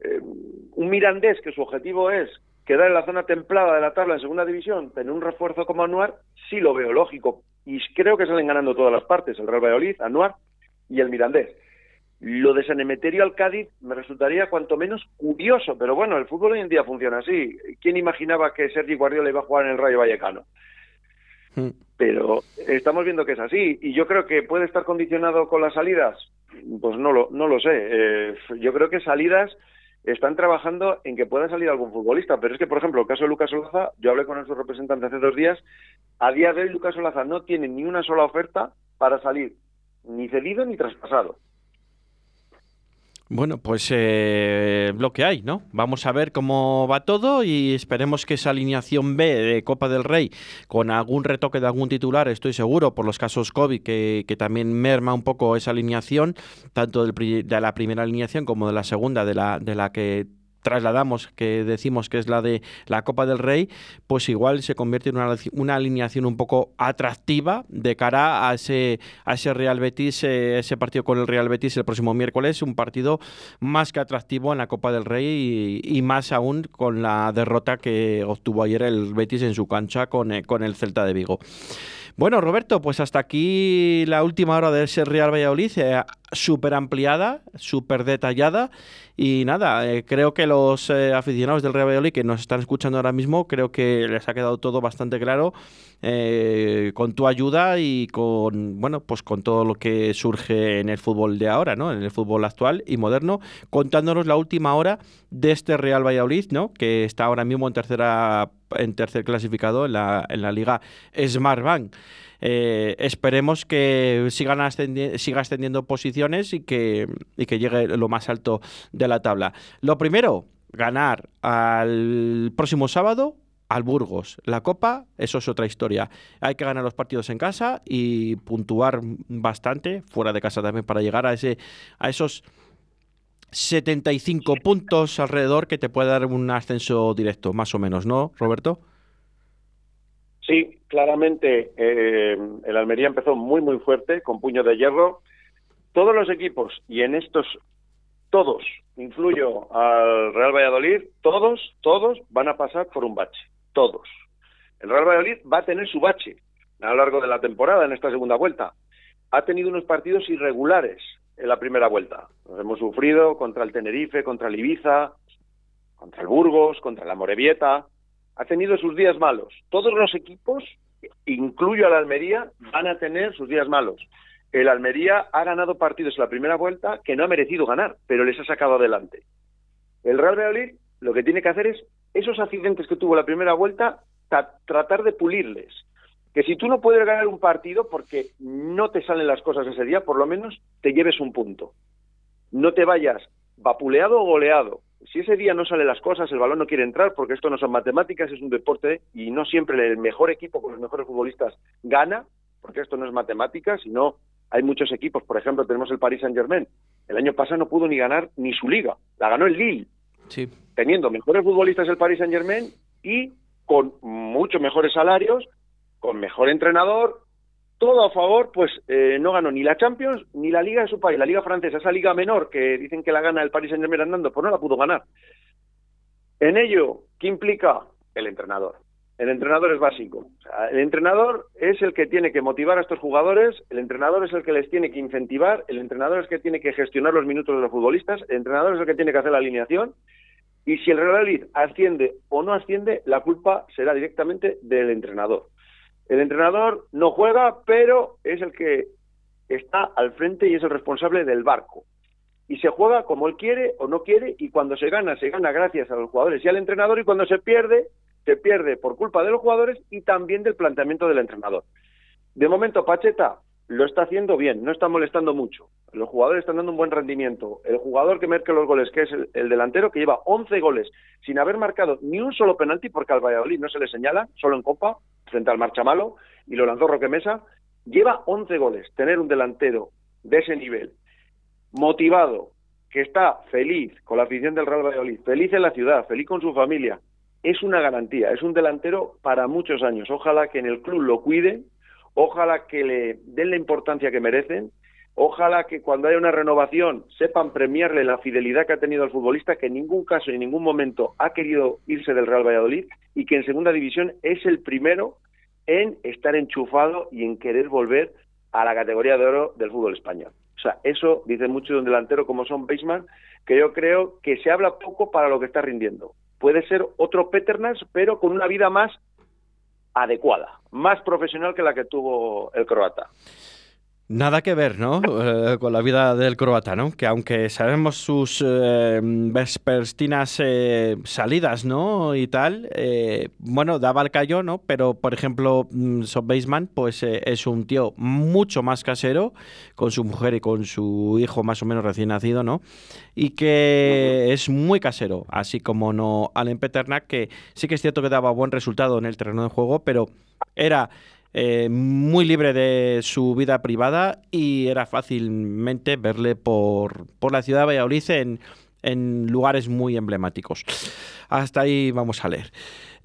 Eh, un Mirandés que su objetivo es quedar en la zona templada de la tabla en segunda división, tener un refuerzo como Anuar, sí lo veo lógico. Y creo que salen ganando todas las partes, el Real Valladolid, Anuar y el Mirandés. Lo de San Emeterio al Cádiz me resultaría cuanto menos curioso, pero bueno, el fútbol hoy en día funciona así. ¿Quién imaginaba que Sergi Guardiola iba a jugar en el Rayo Vallecano? Hmm. Pero estamos viendo que es así y yo creo que puede estar condicionado con las salidas. Pues no lo, no lo sé. Eh, yo creo que salidas están trabajando en que pueda salir algún futbolista. Pero es que, por ejemplo, el caso de Lucas Olaza, yo hablé con su representante hace dos días, a día de hoy Lucas Olaza no tiene ni una sola oferta para salir, ni cedido ni traspasado. Bueno, pues eh, lo que hay, ¿no? Vamos a ver cómo va todo y esperemos que esa alineación B de Copa del Rey, con algún retoque de algún titular, estoy seguro, por los casos COVID, que, que también merma un poco esa alineación, tanto de la primera alineación como de la segunda, de la, de la que trasladamos, que decimos que es la de la Copa del Rey, pues igual se convierte en una, alineación un poco atractiva de cara a ese, a ese Real Betis, eh, ese partido con el Real Betis el próximo miércoles, un partido más que atractivo en la Copa del Rey y, más aún con la derrota que obtuvo ayer el Betis en su cancha con, eh, con el Celta de Vigo. Bueno, Roberto, pues hasta aquí la última hora de ese Real Valladolid, eh, súper ampliada, súper detallada. Y nada, eh, creo que los eh, aficionados del Real Valladolid que nos están escuchando ahora mismo, creo que les ha quedado todo bastante claro con tu ayuda y con, bueno, pues con todo lo que surge en el fútbol de ahora, ¿no? En el fútbol actual y moderno, contándonos la última hora de este Real Valladolid, ¿no? Que está ahora mismo en tercera en tercer clasificado en la, en la liga Smartbank. Eh, esperemos que sigan siga extendiendo posiciones y que, y que llegue lo más alto de la tabla. Lo primero, ganar al próximo sábado al Burgos. La Copa, eso es otra historia. Hay que ganar los partidos en casa y puntuar bastante fuera de casa también para llegar a ese a esos 75 puntos alrededor que te puede dar un ascenso directo, más o menos, ¿no, Roberto? Sí, claramente eh, el Almería empezó muy, muy fuerte, con puño de hierro. Todos los equipos, y en estos todos, incluyo al Real Valladolid, todos, todos van a pasar por un bache, todos. El Real Valladolid va a tener su bache a lo largo de la temporada, en esta segunda vuelta. Ha tenido unos partidos irregulares, en la primera vuelta. Nos hemos sufrido contra el Tenerife, contra el Ibiza, contra el Burgos, contra la Morevieta. Ha tenido sus días malos. Todos los equipos, incluyo al Almería, van a tener sus días malos. El Almería ha ganado partidos en la primera vuelta que no ha merecido ganar, pero les ha sacado adelante. El Real Valladolid lo que tiene que hacer es esos accidentes que tuvo la primera vuelta, tratar de pulirles que si tú no puedes ganar un partido porque no te salen las cosas ese día, por lo menos te lleves un punto. No te vayas vapuleado o goleado. Si ese día no salen las cosas, el balón no quiere entrar, porque esto no son matemáticas, es un deporte y no siempre el mejor equipo con los mejores futbolistas gana, porque esto no es matemáticas, sino hay muchos equipos, por ejemplo, tenemos el Paris Saint-Germain. El año pasado no pudo ni ganar ni su liga, la ganó el Lille. Sí. Teniendo mejores futbolistas el Paris Saint-Germain y con mucho mejores salarios con mejor entrenador, todo a favor, pues eh, no ganó ni la Champions ni la Liga de su país, la Liga francesa, esa liga menor que dicen que la gana el Paris Saint-Germain andando, pues no la pudo ganar. En ello, ¿qué implica? El entrenador. El entrenador es básico. el entrenador es el que tiene que motivar a estos jugadores, el entrenador es el que les tiene que incentivar, el entrenador es el que tiene que gestionar los minutos de los futbolistas, el entrenador es el que tiene que hacer la alineación y si el Real Madrid asciende o no asciende, la culpa será directamente del entrenador. El entrenador no juega, pero es el que está al frente y es el responsable del barco. Y se juega como él quiere o no quiere, y cuando se gana, se gana gracias a los jugadores y al entrenador, y cuando se pierde, se pierde por culpa de los jugadores y también del planteamiento del entrenador. De momento, Pacheta lo está haciendo bien, no está molestando mucho. Los jugadores están dando un buen rendimiento. El jugador que marca los goles, que es el, el, delantero, que lleva 11 goles sin haber marcado ni un solo penalti, porque al Valladolid no se le señala, solo en Copa, frente al Marchamalo y lo lanzó Roque Mesa, lleva 11 goles. Tener un delantero de ese nivel, motivado, que está feliz con la afición del Real Valladolid, feliz en la ciudad, feliz con su familia, es una garantía, es un delantero para muchos años. Ojalá que en el club lo cuiden, ojalá que le den la importancia que merecen, ojalá que cuando haya una renovación sepan premiarle la fidelidad que ha tenido al futbolista, que en ningún caso y en ningún momento ha querido irse del Real Valladolid y que en segunda división es el primero en estar enchufado y en querer volver a la categoría de oro del fútbol español. sea, eso dice mucho de un delantero como son Baseman, que yo creo que se habla poco para lo que está rindiendo. Puede ser otro Peternas, pero con una vida más adecuada, más profesional que la que tuvo el croata. Nada que ver, ¿no? Eh, con la vida del croata, ¿no? Que aunque sabemos sus eh, vespertinas eh, salidas, ¿no? Y tal, eh, bueno, daba el callo, ¿no? Pero, por ejemplo, mm, Sob Baseman, pues es un tío mucho más casero, con su mujer y con su hijo más o menos recién nacido, ¿no? Y que es muy casero, así como no Allen Peternak, que sí que es cierto que daba buen resultado en el terreno de juego, pero era eh, muy libre de su vida privada y era fácilmente verle por, por la ciudad de Valladolid en, en lugares muy emblemáticos. Hasta ahí vamos a leer.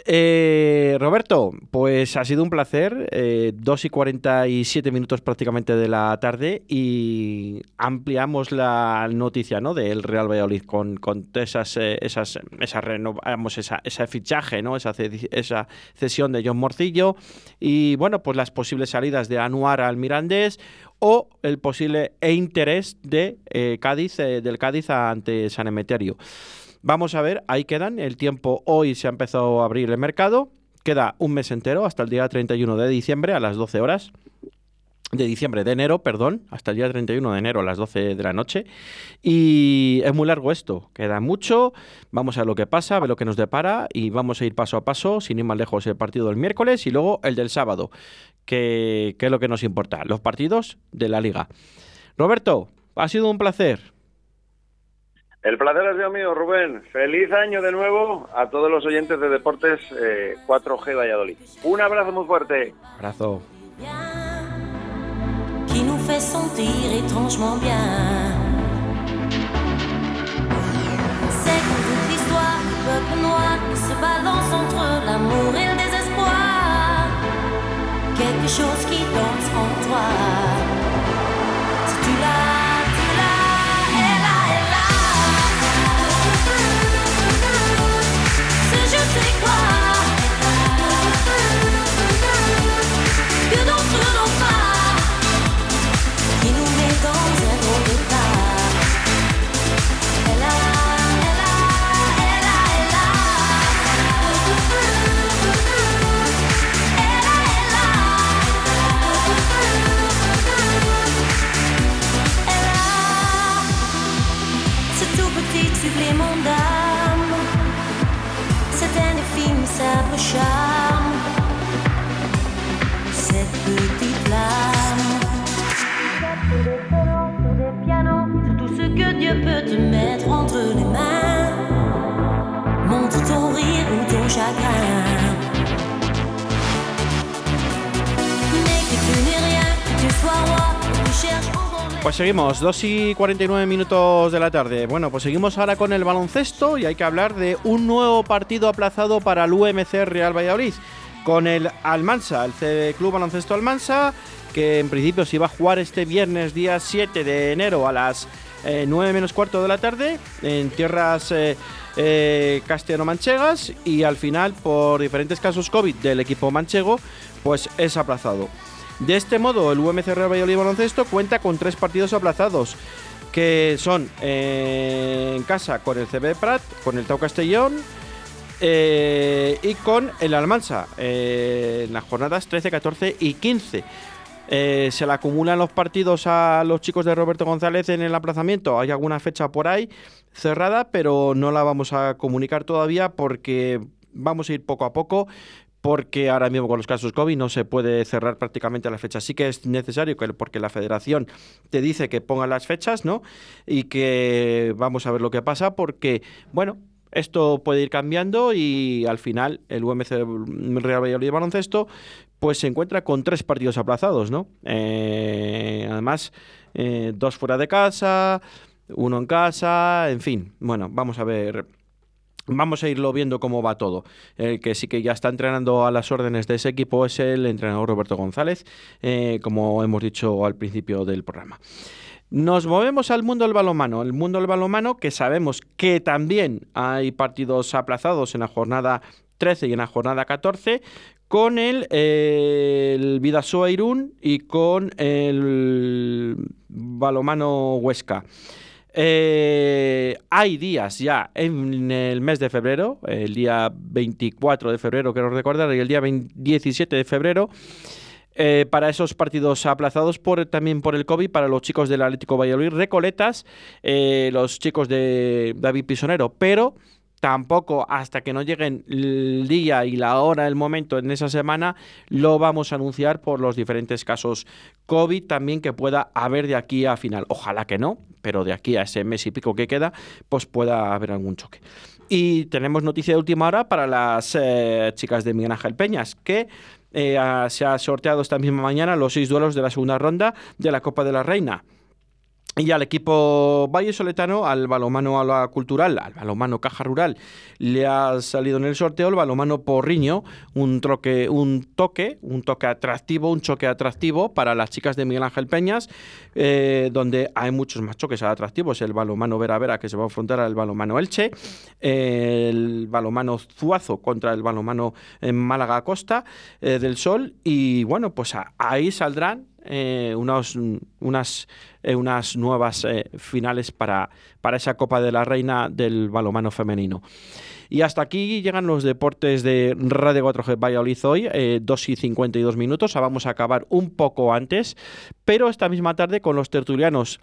Eh, Roberto, pues ha sido un placer. Eh, 2 y 47 minutos prácticamente de la tarde y ampliamos la noticia ¿no? del Real Valladolid con, con esas, eh, esas, esa, renovamos esa, ese fichaje, ¿no? esa, esa cesión de John Morcillo y bueno, pues las posibles salidas de Anuar al Mirandés o el posible e interés de eh, Cádiz, eh, del Cádiz ante San Emeterio. Vamos a ver, ahí quedan. El tiempo hoy se ha empezado a abrir el mercado. Queda un mes entero hasta el día 31 de diciembre a las 12 horas. De diciembre, de enero, perdón, hasta el día 31 de enero a las 12 de la noche. Y es muy largo esto, queda mucho. Vamos a ver lo que pasa, a ver lo que nos depara y vamos a ir paso a paso, sin ir más lejos, el partido del miércoles y luego el del sábado, que, es lo que nos importa, los partidos de la liga. Roberto, ha sido un placer. El placer es mío, mío, Rubén. Feliz año de nuevo a todos los oyentes de Deportes eh, 4G Valladolid. Un abrazo muy fuerte. Abrazo. Qui nous fait sentir étrangement bien. C'est comme toute l'histoire du peuple noir qui se balance entre l'amour et le désespoir. Quelque chose qui danse en toi. Chagrin. Mais que tu n'es rien, que tu sois roi, que tu cherches les- Pues seguimos, 2 y 49 minutos de la tarde. Bueno, pues seguimos ahora con el baloncesto y hay que hablar de un nuevo partido aplazado para el UMC Real Valladolid. Con el Almansa, el C Club Baloncesto Almansa, que en principio se iba a jugar este viernes día 7 de enero a las eh, 9 menos cuarto de la tarde en tierras eh, eh, castellano-manchegas y al final por diferentes casos COVID del equipo manchego pues es aplazado. De este modo, el UMC Real Valladolid Baloncesto cuenta con tres partidos aplazados, que son eh, en casa con el CB Prat, con el Tau Castellón eh, y con el Almansa, eh, en las jornadas 13, 14 y 15. Eh, se le acumulan los partidos a los chicos de Roberto González en el aplazamiento. Hay alguna fecha por ahí cerrada, pero no la vamos a comunicar todavía porque vamos a ir poco a poco porque ahora mismo con los casos COVID no se puede cerrar prácticamente la fecha. Sí que es necesario que porque la federación te dice que ponga las fechas, ¿no? Y que vamos a ver lo que pasa porque, bueno, esto puede ir cambiando y al final el UMC Real Valladolid Baloncesto pues se encuentra con tres partidos aplazados, ¿no? Eh, además, eh, dos fuera de casa, uno en casa, en fin. Bueno, vamos a ver Vamos a irlo viendo cómo va todo. El que sí que ya está entrenando a las órdenes de ese equipo es el entrenador Roberto González, eh, como hemos dicho al principio del programa. Nos movemos al mundo del balonmano. El mundo del balonmano que sabemos que también hay partidos aplazados en la jornada 13 y en la jornada 14 con el, eh, el Vidasoa Irún y con el balomano Huesca. Eh, hay días ya en el mes de febrero, el día 24 de febrero, quiero recordar, y el día 17 de febrero, eh, para esos partidos aplazados por, también por el COVID, para los chicos del Atlético Valladolid, Recoletas, eh, los chicos de David Pisonero, pero tampoco hasta que no lleguen el día y la hora, el momento en esa semana, lo vamos a anunciar por los diferentes casos COVID también que pueda haber de aquí a final. Ojalá que no, pero de aquí a ese mes y pico que queda, pues pueda haber algún choque. Y tenemos noticia de última hora para las eh, chicas de Miguel Ángel Peñas, que eh, se ha sorteado esta misma mañana los seis duelos de la segunda ronda de la Copa de la Reina. Y al equipo Valle Soletano, al balomano a la cultural, al balomano Caja Rural, le ha salido en el sorteo el balomano Porriño, un, troque, un toque, un toque atractivo, un choque atractivo para las chicas de Miguel Ángel Peñas, eh, donde hay muchos más choques atractivos. El balomano Vera Vera que se va a enfrentar al balomano Elche, el balomano Zuazo contra el balomano en Málaga Costa eh, del Sol, y bueno, pues ahí saldrán eh, unas, eh, unas nuevas eh, finales para, para esa Copa de la Reina del balomano femenino. Y hasta aquí llegan los deportes de Radio 4G Valladolid hoy, 2 y 52 minutos. Vamos a acabar un poco antes, pero esta misma tarde con los tertulianos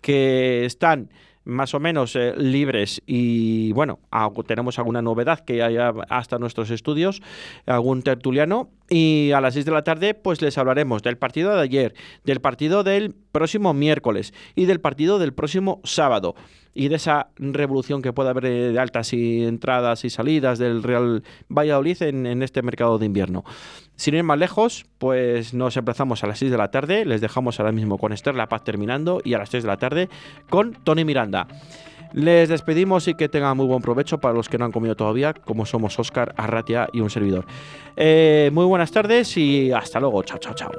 que están más o menos eh, libres y bueno, tenemos alguna novedad que haya hasta nuestros estudios, algún tertuliano y a las 6 de la tarde pues les hablaremos del partido de ayer, del partido del próximo miércoles y del partido del próximo sábado y de esa revolución que puede haber de altas y entradas y salidas del Real Valladolid en, este mercado de invierno. Sin ir más lejos, pues nos emplazamos a las 6 de la tarde, les dejamos ahora mismo con Esther La Paz terminando y a las 6 de la tarde con Tony Miranda. Les despedimos y que tengan muy buen provecho para los que no han comido todavía, como somos Oscar, Arratia y un servidor. Eh, muy buenas tardes y hasta luego. Chao, chao, chao.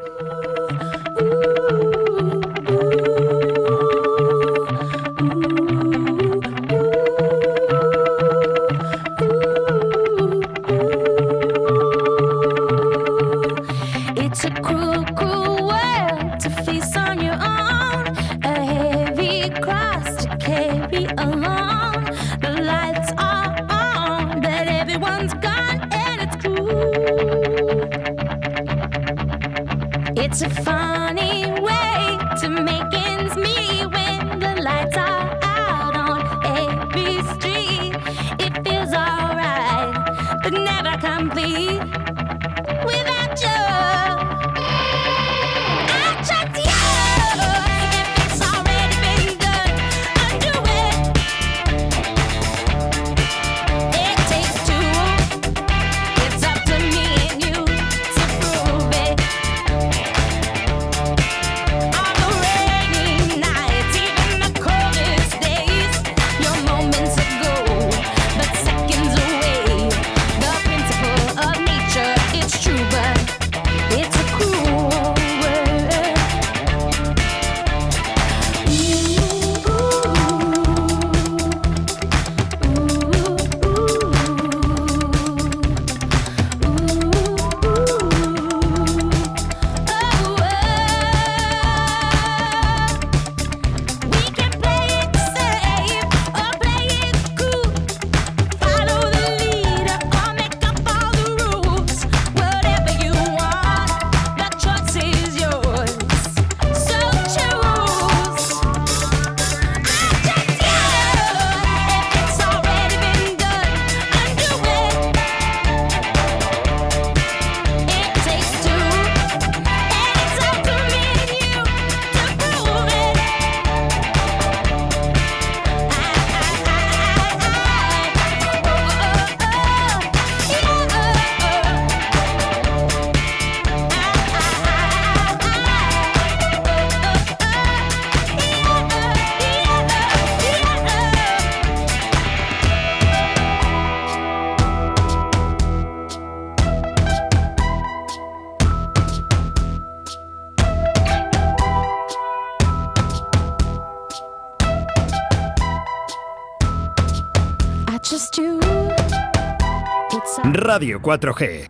Radio 4G.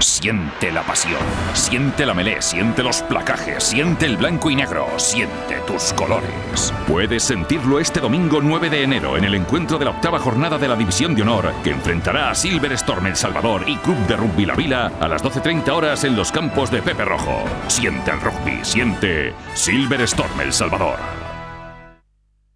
Siente la pasión, siente la melé, siente los placajes, siente el blanco y negro, siente tus colores. Puedes sentirlo este domingo 9 de enero en el encuentro de la octava jornada de la División de Honor que enfrentará a Silver Storm El Salvador y Club de Rugby La Vila a las 12.30 horas en los campos de Pepe Rojo. Siente el rugby, siente Silver Storm El Salvador.